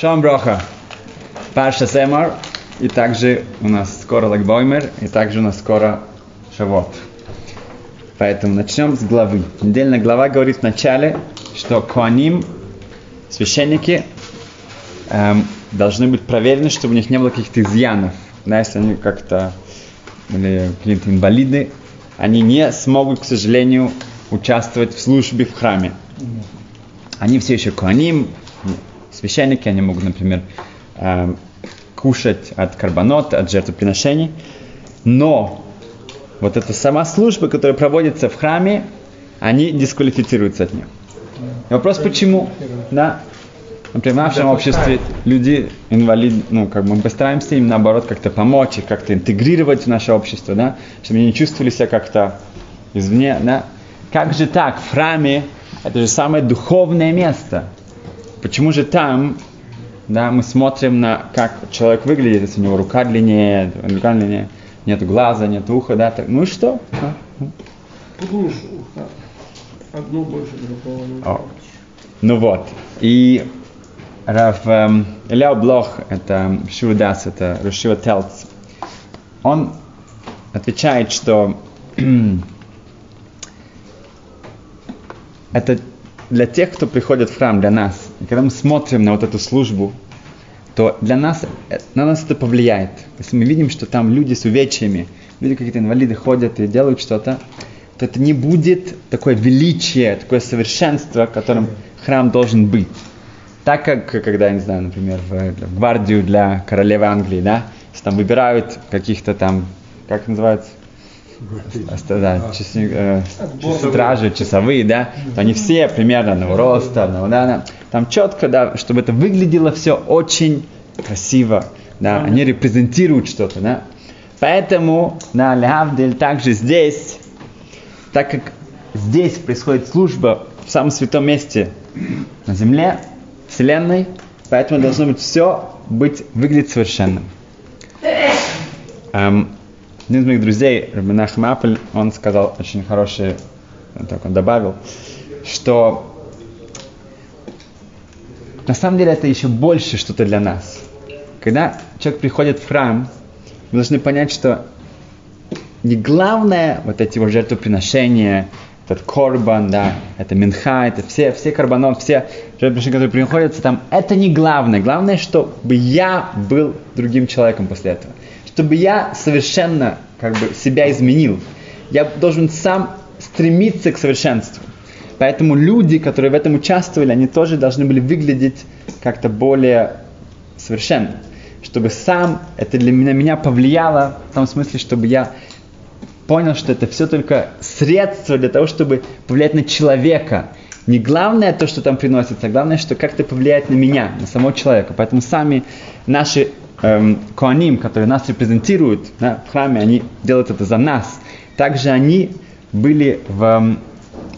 Шалом Броха. Парша Семар. И также у нас скоро Лагбоймер. И также у нас скоро Шавот. Поэтому начнем с главы. Недельная глава говорит вначале, что Коаним, священники, эм, должны быть проверены, чтобы у них не было каких-то изъянов. Да, если они как-то были какие-то инвалиды, они не смогут, к сожалению, участвовать в службе в храме. Они все еще куаним, священники, они могут, например, э, кушать от карбонота, от жертвоприношений, но вот эта сама служба, которая проводится в храме, они дисквалифицируются от нее. И вопрос почему? Да. Например, в нашем обществе люди инвалид, ну, как бы мы постараемся им наоборот как-то помочь, их как-то интегрировать в наше общество, да, чтобы они не чувствовали себя как-то извне, да. Как же так? В храме это же самое духовное место. Почему же там, да, мы смотрим на как человек выглядит, если у него рука длиннее, рука длиннее, нет глаза, нет уха, да, так, ну и что? А? Потому что одно больше другого не О. Ну вот, и Рав эм, Эляу Блох, это Шиудас, это Рушива Телц, он отвечает, что это для тех, кто приходит в храм, для нас. И когда мы смотрим на вот эту службу, то для нас, э, на нас это повлияет. Если мы видим, что там люди с увечьями, люди какие-то инвалиды ходят и делают что-то, то это не будет такое величие, такое совершенство, которым храм должен быть. Так как, когда, я не знаю, например, в, в гвардию для королевы Англии, да, если там выбирают каких-то там, как называется, да, часы, э, стражи, часовые, да, то они все примерно одного роста, одного, да, да, там четко, да, чтобы это выглядело все очень красиво, да, они репрезентируют что-то, да. Поэтому, на Лявдель также здесь, так как здесь происходит служба в самом святом месте на земле, вселенной, поэтому должно быть все быть, выглядеть совершенным. Эм, один из моих друзей, Рабинах Мапль, он сказал очень хороший, так он добавил, что на самом деле это еще больше что-то для нас. Когда человек приходит в храм, мы должны понять, что не главное вот эти вот жертвоприношения, этот корбан, да, это минха, это все, все карбонот, все жертвоприношения, которые приходятся там, это не главное. Главное, чтобы я был другим человеком после этого. Чтобы я совершенно как бы себя изменил. Я должен сам стремиться к совершенству. Поэтому люди, которые в этом участвовали, они тоже должны были выглядеть как-то более совершенно. Чтобы сам это для меня, меня повлияло, в том смысле, чтобы я понял, что это все только средство для того, чтобы повлиять на человека. Не главное то, что там приносится, а главное, что как-то повлияет на меня, на самого человека. Поэтому сами наши эм, коаним, которые нас репрезентируют да, в храме, они делают это за нас. Также они были в эм,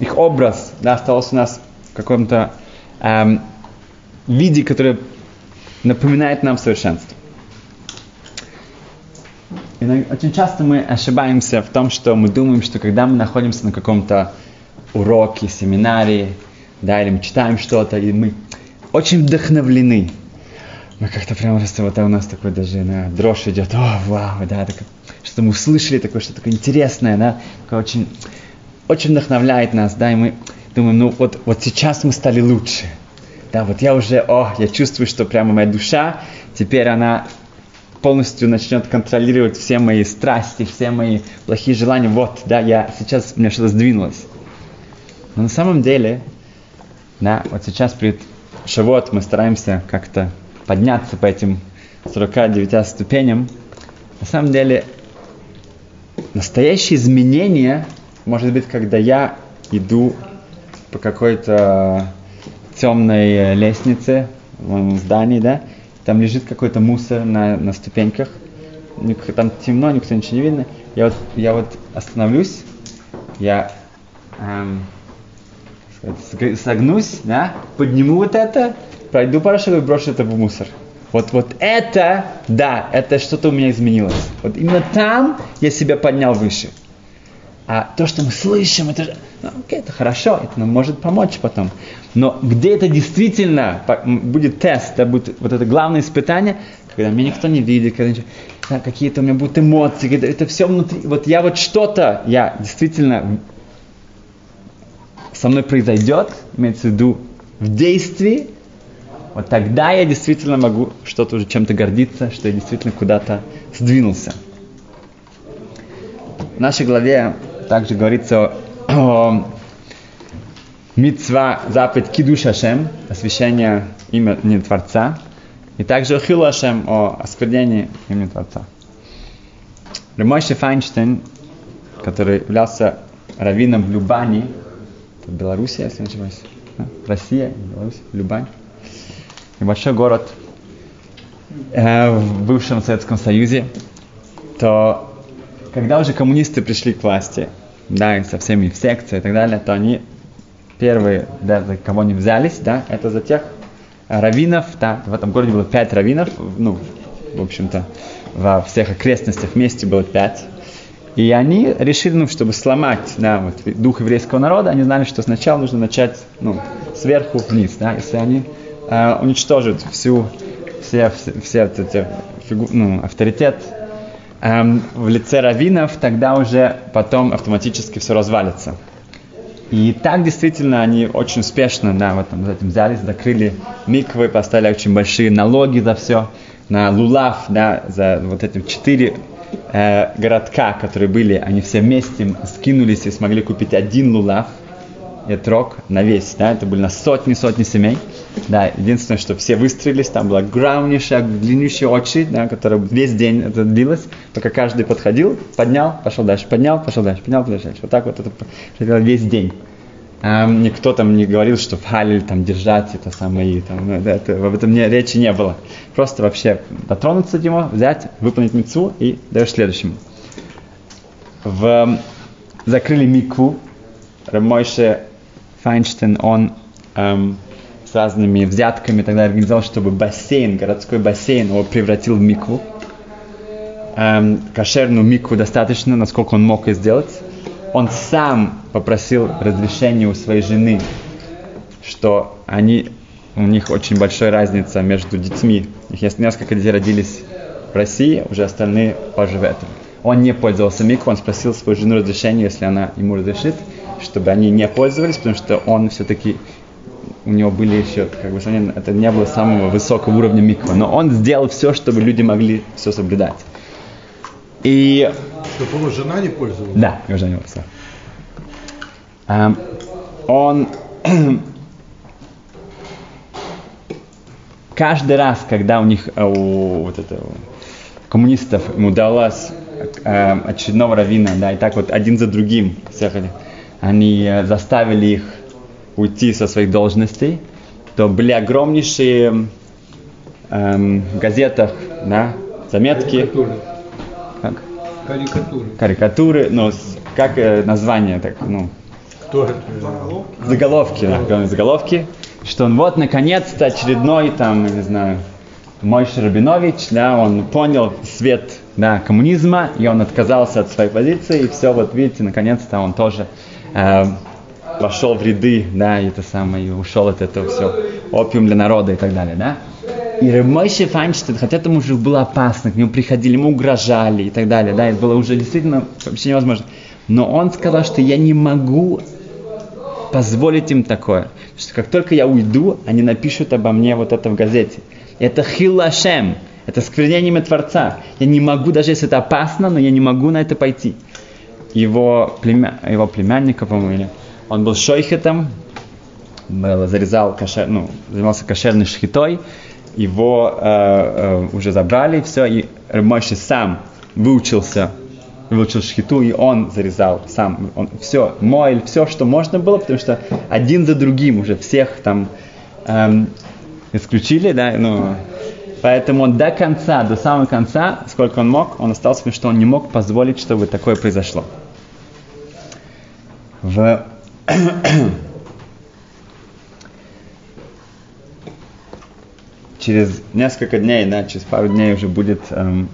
их образ, да, остался у нас в каком-то эм, виде, который напоминает нам совершенство. И очень часто мы ошибаемся в том, что мы думаем, что когда мы находимся на каком-то уроке, семинаре, да, или мы читаем что-то, и мы очень вдохновлены. Мы как-то прямо просто вот у нас такой даже на дрожь идет, о, вау, да, так, что мы услышали такое, что такое интересное, да, такое очень, очень вдохновляет нас, да, и мы думаем, ну вот, вот сейчас мы стали лучше. Да, вот я уже, о, я чувствую, что прямо моя душа, теперь она полностью начнет контролировать все мои страсти, все мои плохие желания. Вот, да, я сейчас, у меня что-то сдвинулось. Но на самом деле, да, вот сейчас перед Шавот мы стараемся как-то подняться по этим 49 ступеням. На самом деле, настоящее изменение может быть, когда я иду по какой-то темной лестнице в здании, да, там лежит какой-то мусор на, на ступеньках, там темно, никто ничего не видно. Я вот, я вот остановлюсь, я эм, согнусь, да, подниму вот это, пройду шагов и брошу это в мусор. Вот, вот это, да, это что-то у меня изменилось. Вот именно там я себя поднял выше. А то, что мы слышим, это же, ну, окей, это хорошо, это нам может помочь потом. Но где это действительно будет тест, да, будет вот это главное испытание, когда меня никто не видит, когда да, какие-то у меня будут эмоции, когда это все внутри. Вот я вот что-то, я действительно со мной произойдет, имеется в виду в действии, вот тогда я действительно могу что-то уже чем-то гордиться, что я действительно куда-то сдвинулся. В нашей главе также говорится о, митцва, заповедь Кидуш Ашем, освящение имени Творца, и также о Хилу о осквернении имени Творца. Ремойше Файнштейн, который являлся раввином в Любани, это Белоруссия, если не ошибаюсь? Россия, Беларусь, Любань, небольшой город э, в бывшем Советском Союзе, то когда уже коммунисты пришли к власти, да, и со всеми в секции и так далее, то они первые, да, за кого они взялись, да, это за тех раввинов, да, в этом городе было пять раввинов, ну, в общем-то, во всех окрестностях вместе было пять. И они решили, ну, чтобы сломать да, вот, дух еврейского народа, они знали, что сначала нужно начать ну, сверху вниз. Да, если они э, уничтожат всю, все, все, все эти фигу, ну, авторитет эм, в лице раввинов, тогда уже потом автоматически все развалится. И так действительно они очень успешно да, в этом, в этом взялись, закрыли миквы, поставили очень большие налоги за все, на лулав, да, за вот эти четыре э, городка, которые были, они все вместе скинулись и смогли купить один лулав, этрок на весь, да, это были на сотни-сотни семей. Да, единственное, что все выстроились, там была огромнейшая, длиннющая очередь, да, которая весь день это длилась, пока каждый подходил, поднял, пошел дальше, поднял, пошел дальше, поднял, пошел дальше. Вот так вот это весь день. Um, никто там не говорил, что в Халиль там держать это самое, там, это, об этом не, речи не было. Просто вообще дотронуться до него, взять, выполнить мецу и даешь следующему. В, закрыли микву, Рамойше Файнштейн, он эм, с разными взятками тогда организовал, чтобы бассейн, городской бассейн, его превратил в микву. Эм, кошерную микву достаточно, насколько он мог это сделать. Он сам попросил разрешения у своей жены, что они, у них очень большая разница между детьми. Их несколько детей родились в России, уже остальные позже в. Он не пользовался миквой, он спросил свою жену разрешения, если она ему разрешит чтобы они не пользовались, потому что он все-таки у него были еще, как бы, это не было самого высокого уровня микро, но он сделал все, чтобы люди могли все соблюдать. И... Чтобы его жена не пользовалась? Да, его жена не пользовалась. Um, он каждый раз, когда у них, э, у вот этого, коммунистов, ему удалось э, очередного равина, да, и так вот один за другим всех этих, они э, заставили их уйти со своих должностей, то были огромнейшие эм, газетах да, заметки. Карикатуры. Как? Карикатуры. Карикатуры, но как э, название, так, ну. Кто это? Заголовки, да, заголовки, что он вот наконец-то очередной там, не знаю, Мойша Рабинович, да, он понял свет да, коммунизма, и он отказался от своей позиции, и все, вот видите, наконец-то он тоже вошел в ряды, да, и это самое, и ушел от этого все, опиум для народа и так далее, да. И Ремойше Файнштейн, хотя это уже было опасно, к нему приходили, ему угрожали и так далее, да, это было уже действительно вообще невозможно. Но он сказал, что я не могу позволить им такое. Что как только я уйду, они напишут обо мне вот это в газете. Это хилашем, это сквернение Творца. Я не могу, даже если это опасно, но я не могу на это пойти его, племя, его племянника, по-моему, он был шойхетом, был, зарезал кошер, ну, занимался кошерной шхитой, его э, э, уже забрали, все, и Мойши сам выучился, выучил шхиту, и он зарезал сам, он, все, мойль, все, что можно было, потому что один за другим уже всех там эм, исключили, да, ну, Поэтому до конца, до самого конца, сколько он мог, он остался, потому что он не мог позволить, чтобы такое произошло. В через несколько дней, да, через пару дней уже будет эм.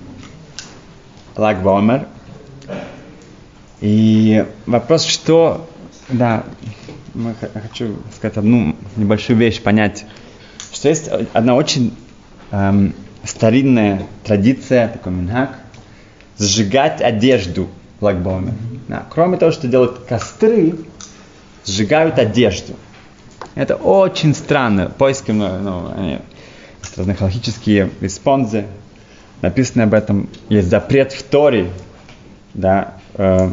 И вопрос, что, да, мы хочу сказать одну небольшую вещь, понять, что есть одна очень эм, старинная традиция, такой минхак, сжигать одежду Лагбоме. Да, кроме того, что делают костры, сжигают одежду. Это очень странно. Поиски, ну, ну, они, астрономические респонзы, написано об этом, есть запрет в Торе, да, э,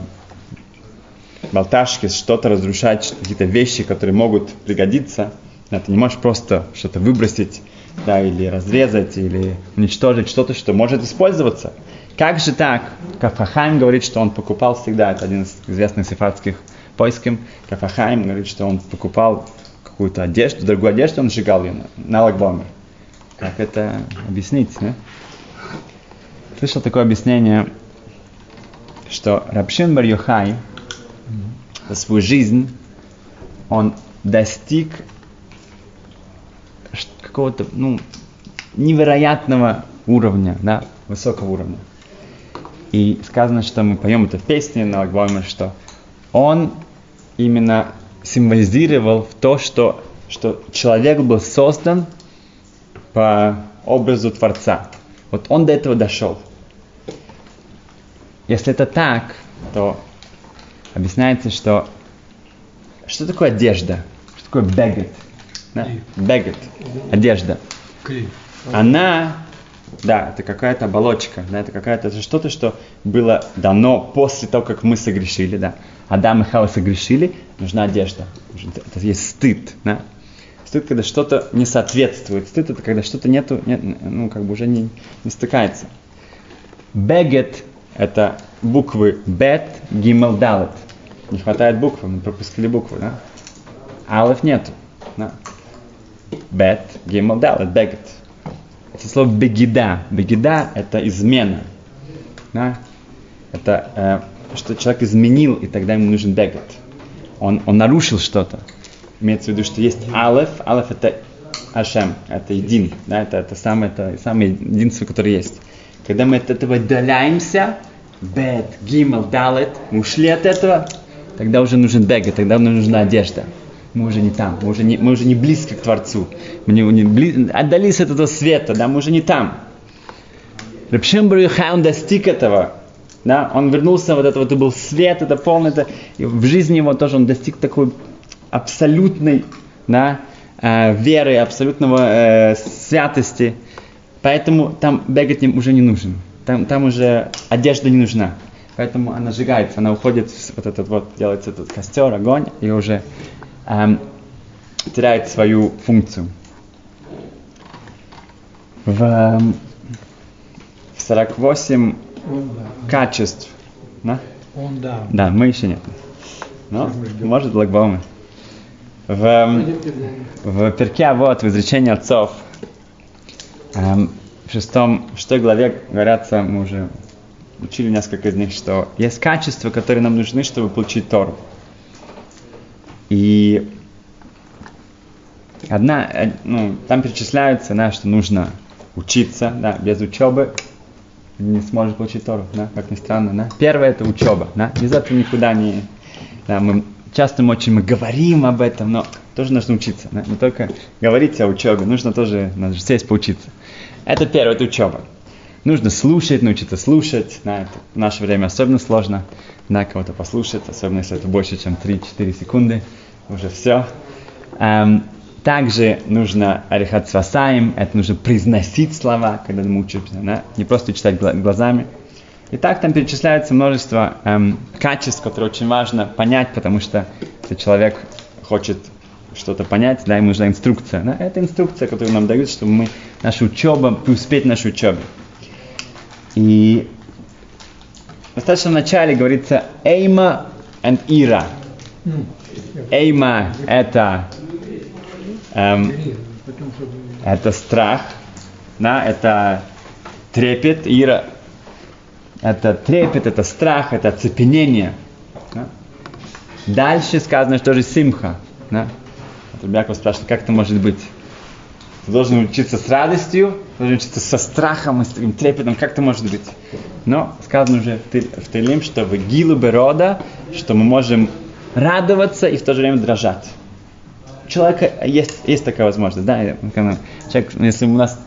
болташки, что-то разрушать, какие-то вещи, которые могут пригодиться. Да, ты не можешь просто что-то выбросить, да, или разрезать, или уничтожить что-то, что может использоваться. Как же так? Кафахайм говорит, что он покупал всегда, это один из известных сефардских поисков. Кафахайм говорит, что он покупал какую-то одежду, другую одежду, он сжигал ее на, лагбомер. Как это объяснить, да? Слышал такое объяснение, что Рабшин бар Йохай за свою жизнь он достиг какого-то ну, невероятного уровня, да, высокого уровня. И сказано, что мы поем это в песне на Лагбойме, что он именно символизировал то, что, что человек был создан по образу Творца. Вот он до этого дошел. Если это так, то объясняется, что что такое одежда? Что такое бегет? Да? Бегет. Одежда. Она, да, это какая-то оболочка, да, это какая-то это что-то, что было дано после того, как мы согрешили, да. Адам и Хава согрешили, нужна одежда. Это есть стыд, да. Стыд, когда что-то не соответствует. Стыд это когда что-то нету, нет, ну, как бы уже не, не стыкается. Бегет это буквы бет, гимел, далет. Не хватает буквы, мы пропустили буквы, да? Алеф нету. Да. Бет, гимел, далет, бегет. Это слово бегида. Бегида это измена. Да? Это э, что человек изменил, и тогда ему нужен бегет. Он, он нарушил что-то. Имеется в виду, что есть алеф. Алеф это Ашем, это един, да, это, это самое, это самое единство, которое есть. Когда мы от этого отдаляемся, бет, гимел, далет, мы ушли от этого, тогда уже нужен бега, тогда нужна одежда. Мы уже не там, мы уже не, мы уже не близко к Творцу. Мы не, бли- отдались от этого света, да, мы уже не там. Рабшим Барюхай, он достиг этого. Да, он вернулся, вот это вот, это был свет, это полное, это, и в жизни его тоже он достиг такой абсолютной да, э, веры, абсолютного э, святости. Поэтому там бегать не- уже не нужен. Там, там уже одежда не нужна. Поэтому она сжигается, она уходит, вот этот вот, делается этот костер, огонь, и уже эм, теряет свою функцию. В, в 48 Он да. качеств, да? Он да. Да, мы еще нет. Но, может, Лагбаумы. В, в перке вот в изречении отцов, эм, в шестом, в шестой главе говорятся, мы уже учили несколько из них, что есть качества, которые нам нужны, чтобы получить Тору. И одна, э, ну, там перечисляются, да, что нужно учиться, да, без учебы не сможет получить Тору, да, как ни странно, да. Первое это учеба, да, без этого никуда не, да, мы часто мы очень мы говорим об этом, но тоже нужно учиться, да, не только говорить о учебе, нужно тоже, надо же сесть поучиться. Это первое, это учеба. Нужно слушать, научиться слушать, да, это в наше время особенно сложно, да, кого-то послушать, особенно если это больше, чем 3-4 секунды, уже все. Эм, также нужно арихат свасаем, это нужно произносить слова, когда мы учимся, да? не просто читать гла- глазами. И так там перечисляется множество эм, качеств, которые очень важно понять, потому что если человек хочет что-то понять, да, ему нужна инструкция. Да? Это инструкция, которую нам дают, чтобы мы, наша учеба, преуспеть в нашей учебе. И достаточно в начале говорится эйма and ира. Эйма это эм, это страх, да, это трепет, ира, это трепет, это страх, это оцепенение. да. Дальше сказано, что же симха. Да? Вот Ребяков спрашивает, как это может быть? Ты должен учиться с радостью, должен учиться со страхом и с таким трепетом, как это может быть? но сказано уже в, Тилим, что в Гилу Берода, что мы можем радоваться и в то же время дрожать. У человека есть, есть такая возможность, да, человек, если у нас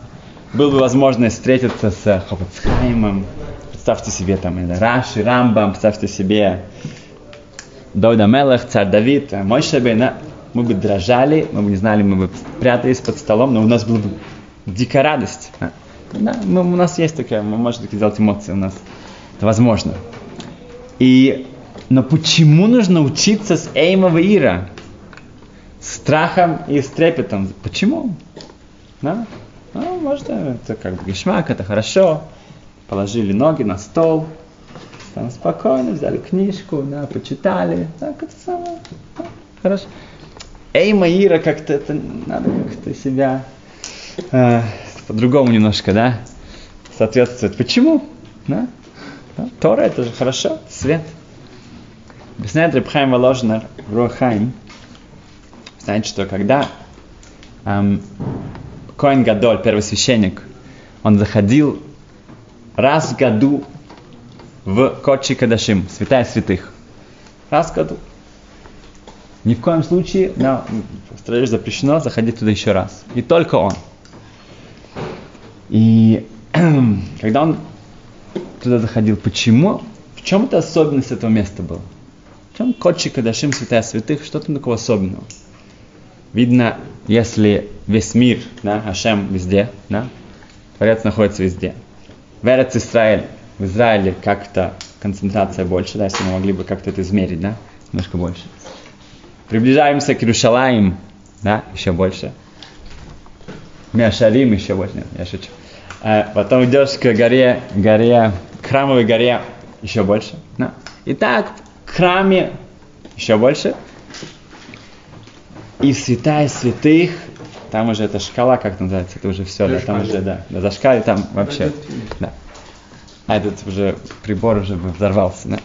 была бы возможность встретиться с Хопацхаймом, представьте себе там Раши, Рамбам, представьте себе Дойда Мелах, царь Давид, э, мой Шабейна, мы бы дрожали, мы бы не знали, мы бы прятались под столом, но у нас была бы дикая радость. а. Да, мы- у нас есть такая, мы можем такие делать эмоции, у нас это возможно. И, но почему нужно учиться с Эймова Ира? Страхом и с трепетом. Почему? Да? Ну, может, это как бы гешмак, это хорошо. Положили ноги на стол, там спокойно взяли книжку, да, почитали. Так, это самое. да, хорошо. Эй, Маира, как-то это надо как-то себя э, по-другому немножко, да, соответствовать. Почему? Да? Да, Тора это же хорошо, свет. Объясняет Рабхайм Воложнер в Рухайм, знаете, что когда эм, Коин Гадоль, первосвященник, он заходил раз в году в Кочи Кадашим, святая святых. Раз в году. Ни в коем случае, в Израиле запрещено заходить туда еще раз. И только он. И когда он туда заходил, почему? В чем это особенность этого места была? В чем Кочи Кадашим, святая святых, что там такого особенного? Видно, если весь мир, да, Ашем везде, да, Творец находится везде. В Эрец Израиль, в Израиле как-то концентрация больше, да, если мы могли бы как-то это измерить, да, немножко больше. Приближаемся к Иерушалаим, да, еще больше. Миашарим еще больше, нет, я шучу. А потом идешь к горе, горе, к храмовой горе, еще больше. Да. Итак, к храме. Еще больше. И святая святых, там уже эта шкала, как называется, это уже все, да, там уже, да, да, зашкали там вообще, да. А этот уже прибор уже бы взорвался, да.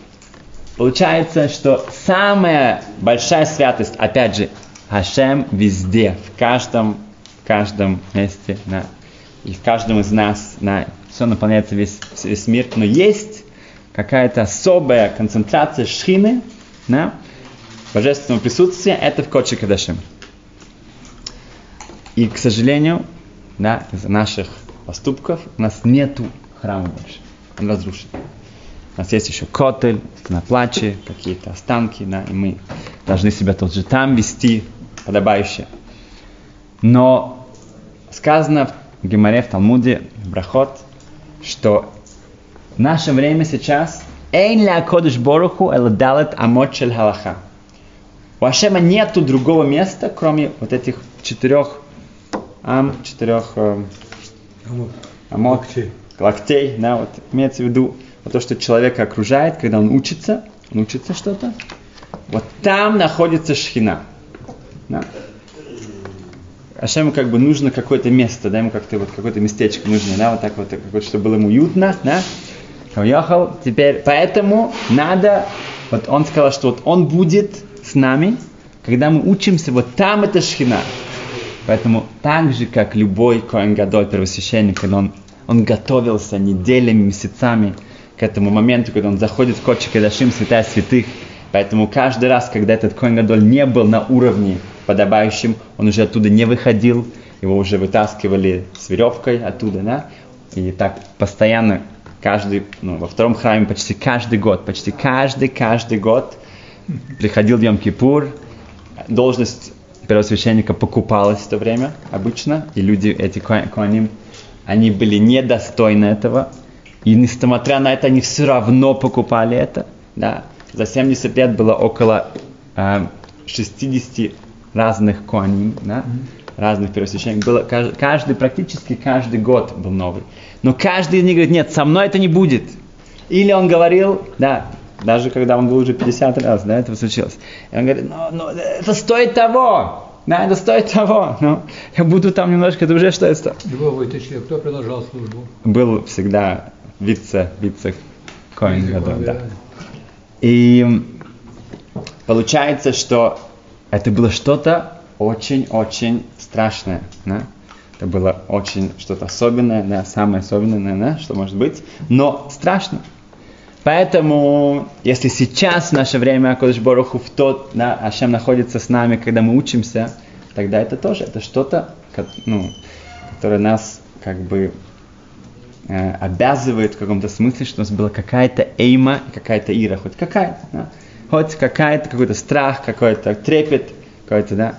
Получается, что самая большая святость, опять же, Хашем везде, в каждом, в каждом месте, да, и в каждом из нас, да, все наполняется весь, весь мир, но есть какая-то особая концентрация шхины, да, божественного присутствия, это в Коче Кадашим. И, к сожалению, да, из-за наших поступков у нас нету храма больше. Он разрушен. У нас есть еще котель, на плаче, какие-то останки, да, и мы должны себя тут же там вести, подобающе. Но сказано в Гемаре, в Талмуде, в Брахот, что наше время сейчас «Эйн ля кодыш боруху эл далет амот шель халаха». У Ашема нету другого места, кроме вот этих четырех ам, четырех эм, амот, Локтей. локтей, да, вот имеется в виду вот то, что человека окружает, когда он учится, он учится что-то, вот там находится шхина. Да. Ашему как бы нужно какое-то место, да, ему как-то вот какое-то местечко нужно, да, вот так вот чтобы было ему уютно, да. Он ехал, теперь, поэтому надо, вот он сказал, что вот он будет с нами, когда мы учимся, вот там это шхина. Поэтому так же, как любой Коэн Гадоль, первосвященник, когда он, он готовился неделями, месяцами к этому моменту, когда он заходит в Кочи Кадашим, святая святых, поэтому каждый раз, когда этот Коэн Гадоль не был на уровне подобающим, он уже оттуда не выходил, его уже вытаскивали с веревкой оттуда, да, и так постоянно каждый, ну, во втором храме почти каждый год, почти каждый, каждый год приходил Йом-Кипур, должность первосвященника покупалась в то время обычно, и люди, эти ко- коаним, они были недостойны этого, и несмотря на это, они все равно покупали это, да. За 70 лет было около э, 60 разных коаним, да, разных первосвященников. Было, каждый, практически каждый год был новый. Но каждый из них говорит, нет, со мной это не будет. Или он говорил, да, даже когда он был уже 50 раз, да, это случилось. И он говорит, ну, ну, это стоит того, да, это стоит того. Ну, я буду там немножко, это уже что это? Его вытащили. Кто продолжал службу? Был всегда вице, вице коин Вице-коэн, гадоль, да. да. И получается, что это было что-то очень-очень страшное. Да? Это было очень что-то особенное, да, самое особенное, наверное, что может быть, но страшно. Поэтому, если сейчас в наше время Акодыш Боруху в тот, да, Ашем находится с нами, когда мы учимся, тогда это тоже, это что-то, ну, которое нас как бы э, обязывает в каком-то смысле, что у нас была какая-то эйма, какая-то ира, хоть какая-то, да? хоть какая-то, какой-то страх, какой-то трепет, какой-то, да,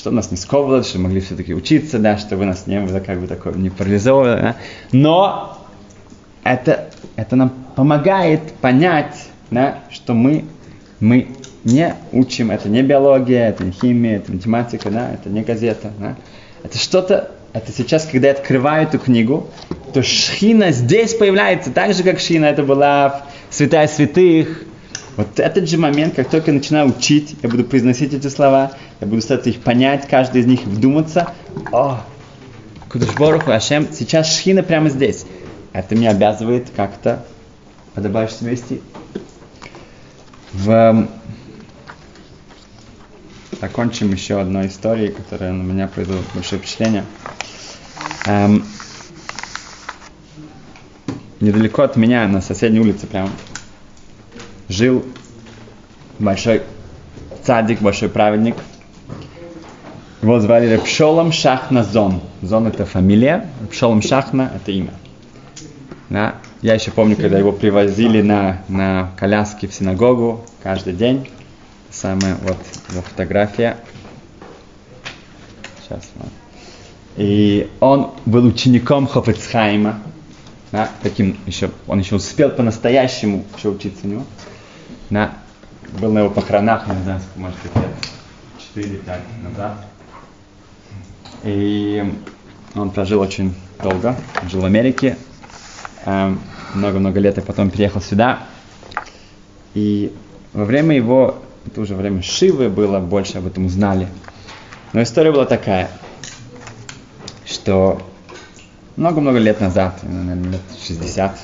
что нас не сковывало, что мы могли все-таки учиться, да, чтобы нас не было как бы такое не парализовано, да? но это, это нам помогает понять, да, что мы, мы не учим, это не биология, это не химия, это математика, да, это не газета, да, это что-то, это сейчас, когда я открываю эту книгу, то шхина здесь появляется, так же, как шхина это была в святая святых. Вот этот же момент, как только я начинаю учить, я буду произносить эти слова, я буду стараться их понять, каждый из них вдуматься. О, Кудышборуху, Ашем, сейчас шхина прямо здесь. Это меня обязывает как-то подобающе себя вести. В закончим еще одной историей, которая на меня произвела большое впечатление. Эм, недалеко от меня, на соседней улице прям, жил большой цадик, большой праведник. Его звали Репшолом Шахна Зон. Зон это фамилия, Репшолом Шахна это имя. Да? Я еще помню, когда его привозили на, на коляске в синагогу каждый день самая вот его фотография. Сейчас. И он был учеником Хофецхайма. Да, таким еще, он еще успел по-настоящему еще учиться у него. Да, был на его похоронах, не знаю, может быть, лет 4-5 назад. И он прожил очень долго, жил в Америке, эм, много-много лет, и потом переехал сюда. И во время его это уже время Шивы было, больше об этом узнали. Но история была такая, что много-много лет назад, наверное, лет 60,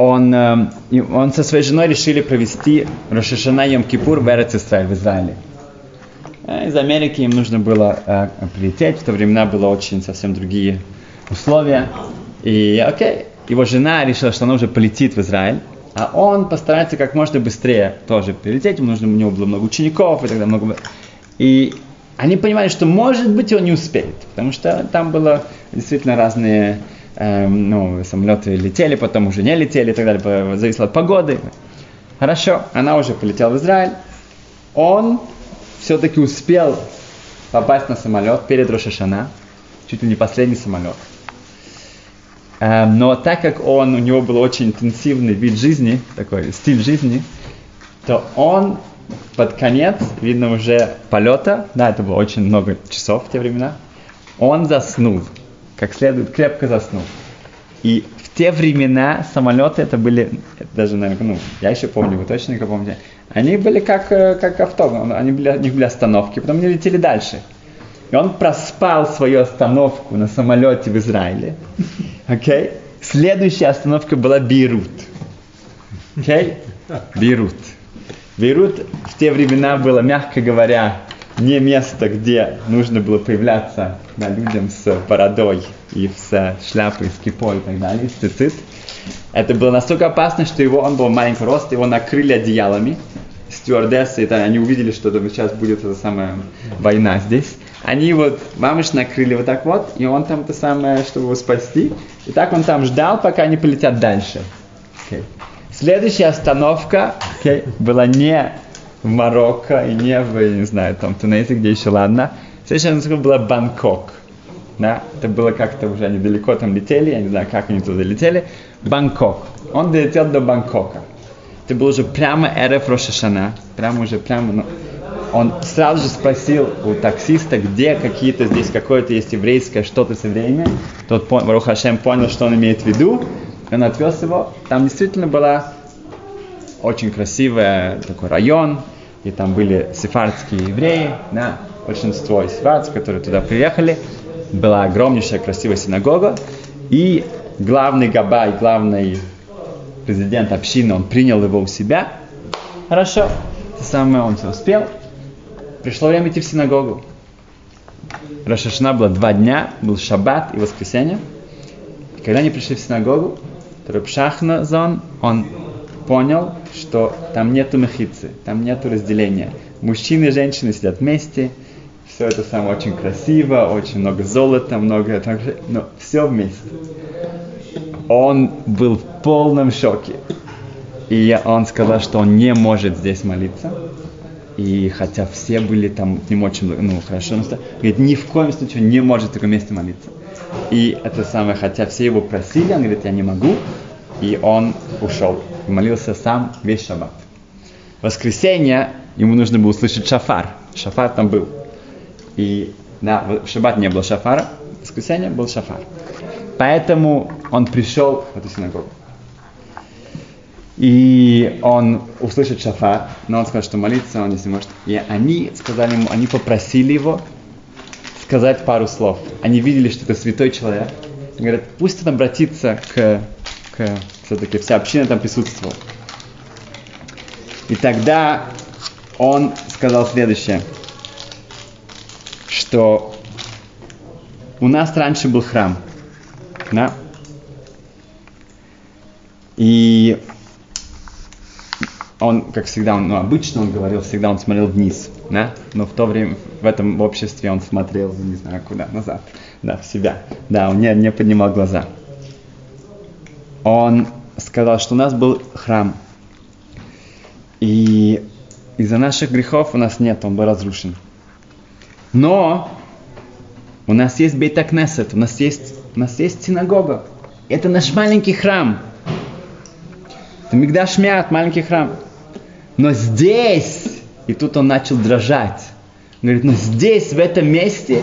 он, э, он со своей женой решили провести Рошашана Йом Кипур в Эрец Исраиль, в Израиле. Э, из Америки им нужно было э, прилететь, в то времена было очень совсем другие условия. И окей, его жена решила, что она уже полетит в Израиль а он постарается как можно быстрее тоже перелететь, ему нужно, у него было много учеников и далее, много... И они понимали, что может быть он не успеет, потому что там было действительно разные эм, ну, самолеты летели, потом уже не летели и так далее, зависело от погоды. Хорошо, она уже полетела в Израиль, он все-таки успел попасть на самолет перед Рошашана, чуть ли не последний самолет. Эм, но так как он, у него был очень интенсивный вид жизни, такой стиль жизни, то он под конец, видно уже полета, да, это было очень много часов в те времена, он заснул, как следует, крепко заснул. И в те времена самолеты это были, даже, наверное, ну, я еще помню, вы точно не помните, они были как, э, как автобус, они были, у них были остановки, потом они летели дальше. И он проспал свою остановку на самолете в Израиле. Okay? Следующая остановка была Бейрут. Okay? Бейрут. Бейрут в те времена было, мягко говоря, не место, где нужно было появляться да, людям с бородой и с шляпой, с кипой и так далее, с цицит. Это было настолько опасно, что его, он был маленького роста, его накрыли одеялами, стюардессы, это, они увидели, что сейчас будет эта самая война здесь они вот, мамыш накрыли вот так вот, и он там то самое, чтобы его спасти. И так он там ждал, пока они полетят дальше. Okay. Следующая остановка okay, была не в Марокко и не в, не знаю, там Тунисе, где еще ладно. Следующая остановка была Бангкок. Да, это было как-то уже они далеко там летели, я не знаю, как они туда летели. Бангкок. Он долетел до Бангкока. Это был уже прямо РФ Рошашана. Прямо уже, прямо, ну, он сразу же спросил у таксиста, где какие-то здесь какое-то есть еврейское что-то с евреями. Тот Барух Хашем понял, что он имеет в виду. Он отвез его. Там действительно была очень красивый такой район, и там были сефардские евреи, да, большинство из сефардцев, которые туда приехали. Была огромнейшая красивая синагога, и главный габай, главный президент общины, он принял его у себя. Хорошо, самое он все успел. Пришло время идти в синагогу. Рошашана было два дня, был шаббат и воскресенье. И когда они пришли в синагогу, то Рабшахна Зон, он понял, что там нету мехицы, там нету разделения. Мужчины и женщины сидят вместе, все это самое очень красиво, очень много золота, много, но все вместе. Он был в полном шоке. И он сказал, что он не может здесь молиться. И хотя все были там не очень, ну, хорошо, но говорит, ни в коем случае не может в таком месте молиться. И это самое, хотя все его просили, он говорит, я не могу. И он ушел молился сам весь шаббат. В воскресенье ему нужно было услышать шафар. Шафар там был. И да, в шаббат не было шафара, в воскресенье был шафар. Поэтому он пришел в эту синагогу. И он услышит шафар, но он сказал, что молиться он не может. И они сказали ему, они попросили его сказать пару слов. Они видели, что это святой человек. И говорят, пусть он обратится к, к все-таки вся община там присутствовала. И тогда он сказал следующее, что у нас раньше был храм, да? И он, как всегда, он, ну, обычно он говорил, всегда он смотрел вниз, да, но в то время, в этом обществе он смотрел, не знаю, куда, назад, да, в себя, да, он не, не поднимал глаза. Он сказал, что у нас был храм, и из-за наших грехов у нас нет, он был разрушен. Но у нас есть Бейтакнесет, у нас есть, у нас есть синагога. Это наш маленький храм. Это Мигдаш Мят, маленький храм. Но здесь, и тут он начал дрожать. Он говорит, но здесь, в этом месте,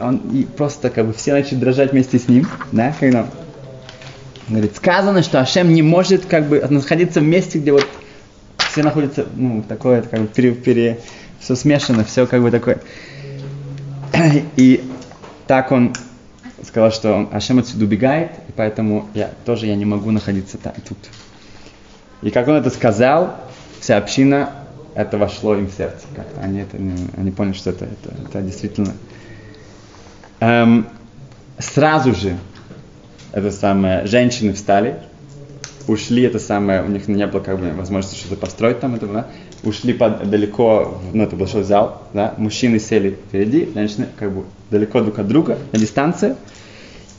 он и просто как бы все начали дрожать вместе с ним, да, когда говорит, сказано, что Ашем не может как бы находиться в месте, где вот все находятся, ну, такое, как бы пере, пере, все смешано, все как бы такое. И так он сказал, что Ашем отсюда убегает, и поэтому я тоже я не могу находиться там, тут. И как он это сказал, вся община, это вошло им в сердце. Как-то они, это, они поняли, что это, это, это действительно. Эм, сразу же это самое, женщины встали, ушли, это самое, у них не было как бы возможности что-то построить там, это, да, ушли под, далеко, ну, это большой зал, да, мужчины сели впереди, женщины как бы далеко друг от друга, на дистанции.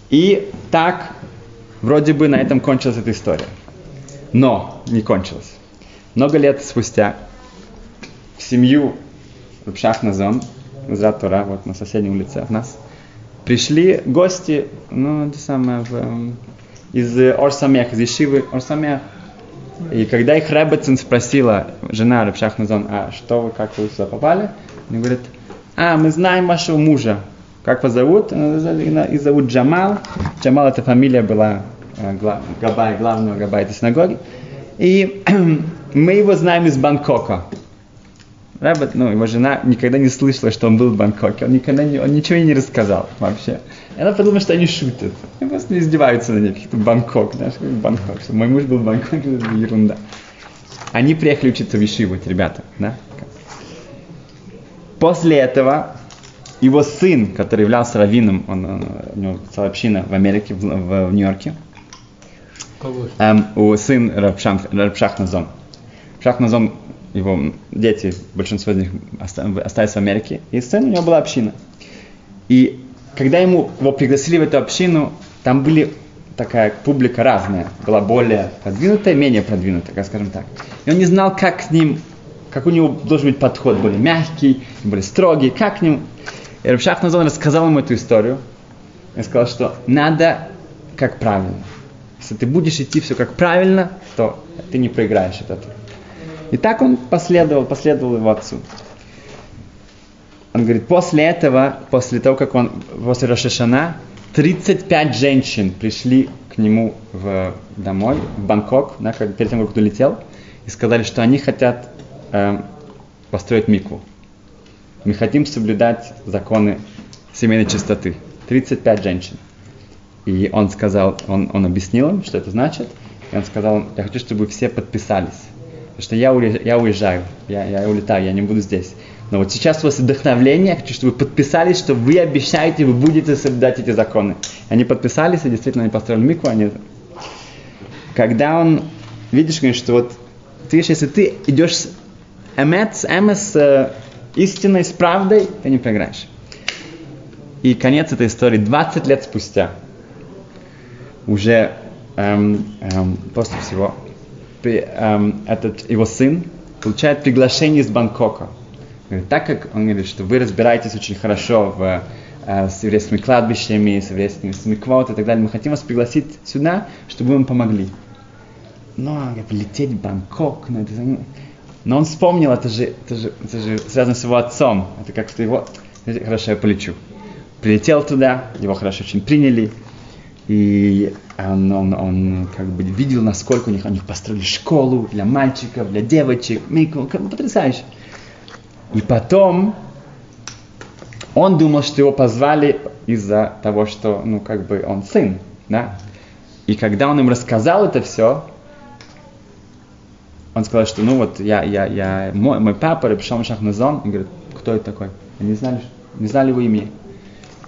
И так, вроде бы на этом кончилась эта история. Но не кончилась. Много лет спустя в семью Рубшах Назон, Тора, вот на соседней улице от нас, пришли гости, ну, это самое, эм, из Орсамех, из Ешивы Орсамех. И когда их Ребецин спросила, жена Рабшах Назон, а что вы, как вы сюда попали? Они говорят, а, мы знаем вашего мужа. Как вас зовут? И зовут Джамал. Джамал это фамилия была э, Габай, главного Габая этой синагоги. И мы его знаем из Бангкока. Рэббет, ну, его жена никогда не слышала, что он был в Бангкоке. Он, никогда не, он ничего ей не рассказал вообще. И она подумала, что они шутят. Они просто издеваются на ней, каких-то Бангкок, знаешь, Бангкок. Что мой муж был в Бангкоке, это ерунда. Они приехали учиться в Ишиву, эти ребята, да? После этого его сын, который являлся раввином, он, он, у него целая община в Америке, в, в, в Нью-Йорке. Эм, у сын Рабшах Назон. Его дети, большинство из них остались в Америке, и сын у него была община. И когда ему его пригласили в эту общину, там были такая публика разная, была более продвинутая, менее продвинутая, как скажем так. И он не знал, как с ним, как у него должен быть подход, более мягкий, более строгий, как к нему. И Рабшах Назон рассказал ему эту историю. И сказал, что надо как правильно. Если ты будешь идти все как правильно, то ты не проиграешь от этого. И так он последовал, последовал его отцу. Он говорит, после этого, после того, как он, после Рошашана, 35 женщин пришли к нему в, домой, в Бангкок, да, перед тем, как он улетел, и сказали, что они хотят э, построить микву. Мы хотим соблюдать законы семейной чистоты. 35 женщин. И он сказал, он, он объяснил им, что это значит. И он сказал, я хочу, чтобы все подписались Что я, уезжаю, я уезжаю, я, я улетаю, я не буду здесь. Но вот сейчас у вас вдохновление, я хочу, чтобы вы подписались, что вы обещаете, вы будете соблюдать эти законы. Они подписались, и действительно они построили микву, они... Когда он, видишь, говорит, что вот, ты видишь, если ты идешь с эмет, с эмет, с э, истиной, с правдой, ты не проиграешь. И конец этой истории 20 лет спустя. Уже эм, эм, после всего при, эм, этот его сын получает приглашение из Бангкока. Говорит, так как он говорит, что вы разбираетесь очень хорошо в, э, с еврейскими кладбищами, с еврейскими смиквот и так далее, мы хотим вас пригласить сюда, чтобы вы нам помогли. Но ну, говорит, лететь в Бангкок, ну, это, но он вспомнил, это же, это, же, это же связано с его отцом. Это как-то его... Хорошо, я полечу. Прилетел туда, его хорошо очень приняли. И он, он, он как бы видел, насколько у них, у них построили школу для мальчиков, для девочек. Мику, как потрясающе. И потом он думал, что его позвали из-за того, что, ну, как бы он сын, да. И когда он им рассказал это все, он сказал, что, ну, вот я, я, я, мой, мой папа, Рабишам Шахназон, он говорит, кто это такой? Они знали, не знали его имя.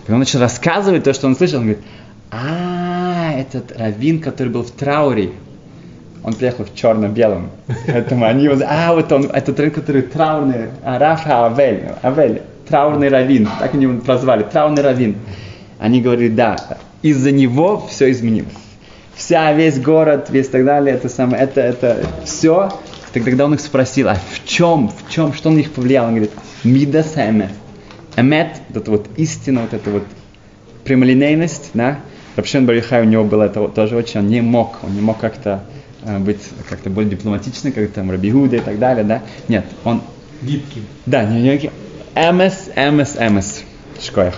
И он начал рассказывать то, что он слышал, он говорит, а, этот раввин, который был в трауре, он приехал в черно-белом. Поэтому они его, а, вот он, этот раввин, который траурный, а, Рафа Авель, Авель, траурный раввин, так они его прозвали, траурный раввин. Они говорили, да, из-за него все изменилось. Вся, весь город, весь так далее, это самое, это, это все. Тогда он их спросил, а в чем, в чем, что на них повлияло? Он говорит, мидас эмет. Эмет, вот вот истина, вот эта вот прямолинейность, да, Рабшин Барихай у него было это тоже очень, он не мог, он не мог как-то э, быть как-то более дипломатичным, как там Рабигуда и так далее, да. Нет, он... Гибким. Да, не, не, МС, МС, МС. Шкоях.